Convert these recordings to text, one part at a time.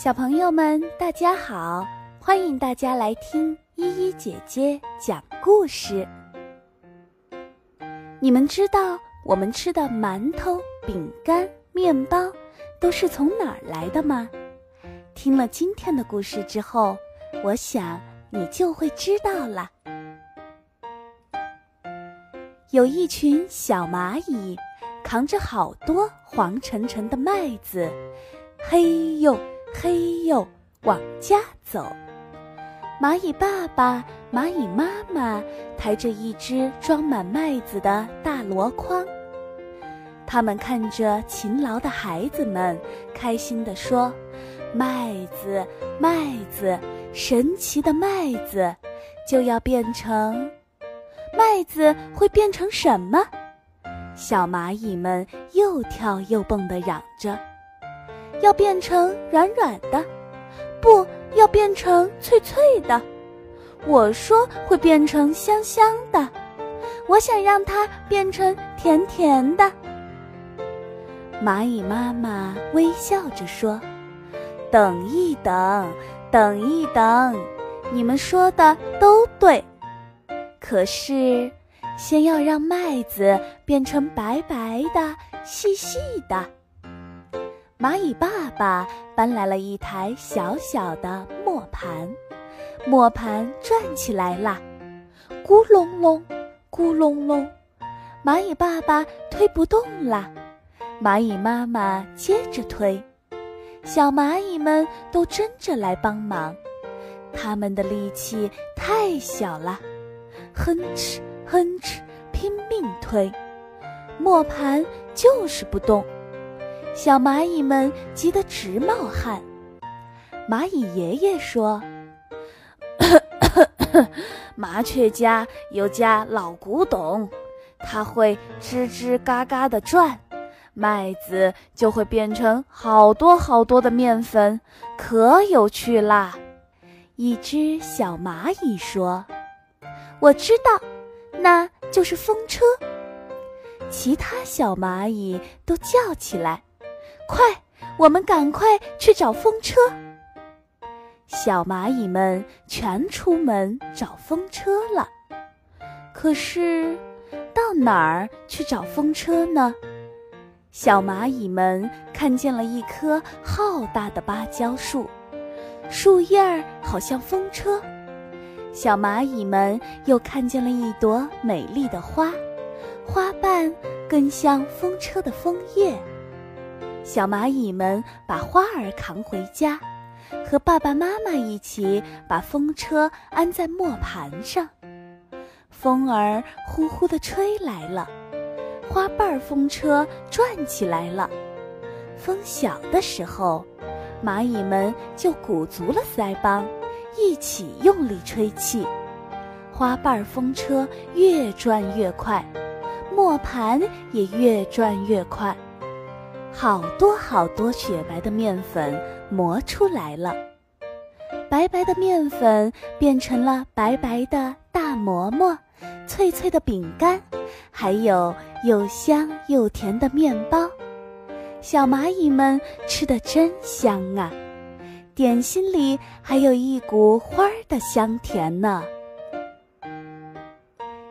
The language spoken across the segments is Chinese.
小朋友们，大家好！欢迎大家来听依依姐姐讲故事。你们知道我们吃的馒头、饼干、面包都是从哪儿来的吗？听了今天的故事之后，我想你就会知道了。有一群小蚂蚁，扛着好多黄澄澄的麦子，嘿呦！嘿呦，往家走。蚂蚁爸爸、蚂蚁妈妈抬着一只装满麦子的大箩筐，他们看着勤劳的孩子们，开心地说：“麦子，麦子，神奇的麦子，就要变成……麦子会变成什么？”小蚂蚁们又跳又蹦地嚷着。要变成软软的，不要变成脆脆的。我说会变成香香的，我想让它变成甜甜的。蚂蚁妈妈微笑着说：“等一等，等一等，你们说的都对。可是，先要让麦子变成白白的、细细的。”蚂蚁爸爸搬来了一台小小的磨盘，磨盘转起来了，咕隆隆，咕隆隆。蚂蚁爸爸推不动了，蚂蚁妈妈接着推，小蚂蚁们都争着来帮忙，他们的力气太小了，哼哧哼哧拼命推，磨盘就是不动。小蚂蚁们急得直冒汗。蚂蚁爷爷说：“ 麻雀家有家老古董，它会吱吱嘎嘎地转，麦子就会变成好多好多的面粉，可有趣啦。”一只小蚂蚁说：“我知道，那就是风车。”其他小蚂蚁都叫起来。快，我们赶快去找风车。小蚂蚁们全出门找风车了。可是，到哪儿去找风车呢？小蚂蚁们看见了一棵浩大的芭蕉树，树叶儿好像风车。小蚂蚁们又看见了一朵美丽的花，花瓣更像风车的枫叶。小蚂蚁们把花儿扛回家，和爸爸妈妈一起把风车安在磨盘上。风儿呼呼地吹来了，花瓣风车转起来了。风小的时候，蚂蚁们就鼓足了腮帮，一起用力吹气，花瓣风车越转越快，磨盘也越转越快。好多好多雪白的面粉磨出来了，白白的面粉变成了白白的大馍馍，脆脆的饼干，还有又香又甜的面包。小蚂蚁们吃的真香啊！点心里还有一股花儿的香甜呢。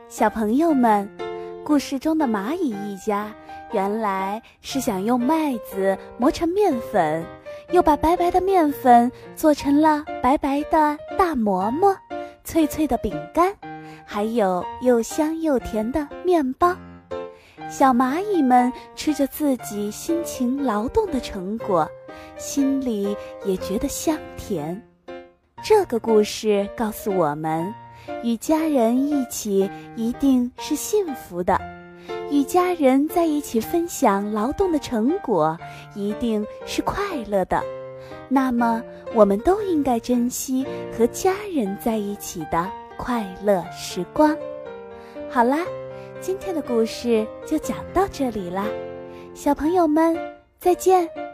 小朋友们，故事中的蚂蚁一家。原来是想用麦子磨成面粉，又把白白的面粉做成了白白的大馍馍、脆脆的饼干，还有又香又甜的面包。小蚂蚁们吃着自己辛勤劳动的成果，心里也觉得香甜。这个故事告诉我们，与家人一起一定是幸福的。与家人在一起分享劳动的成果，一定是快乐的。那么，我们都应该珍惜和家人在一起的快乐时光。好啦，今天的故事就讲到这里啦，小朋友们再见。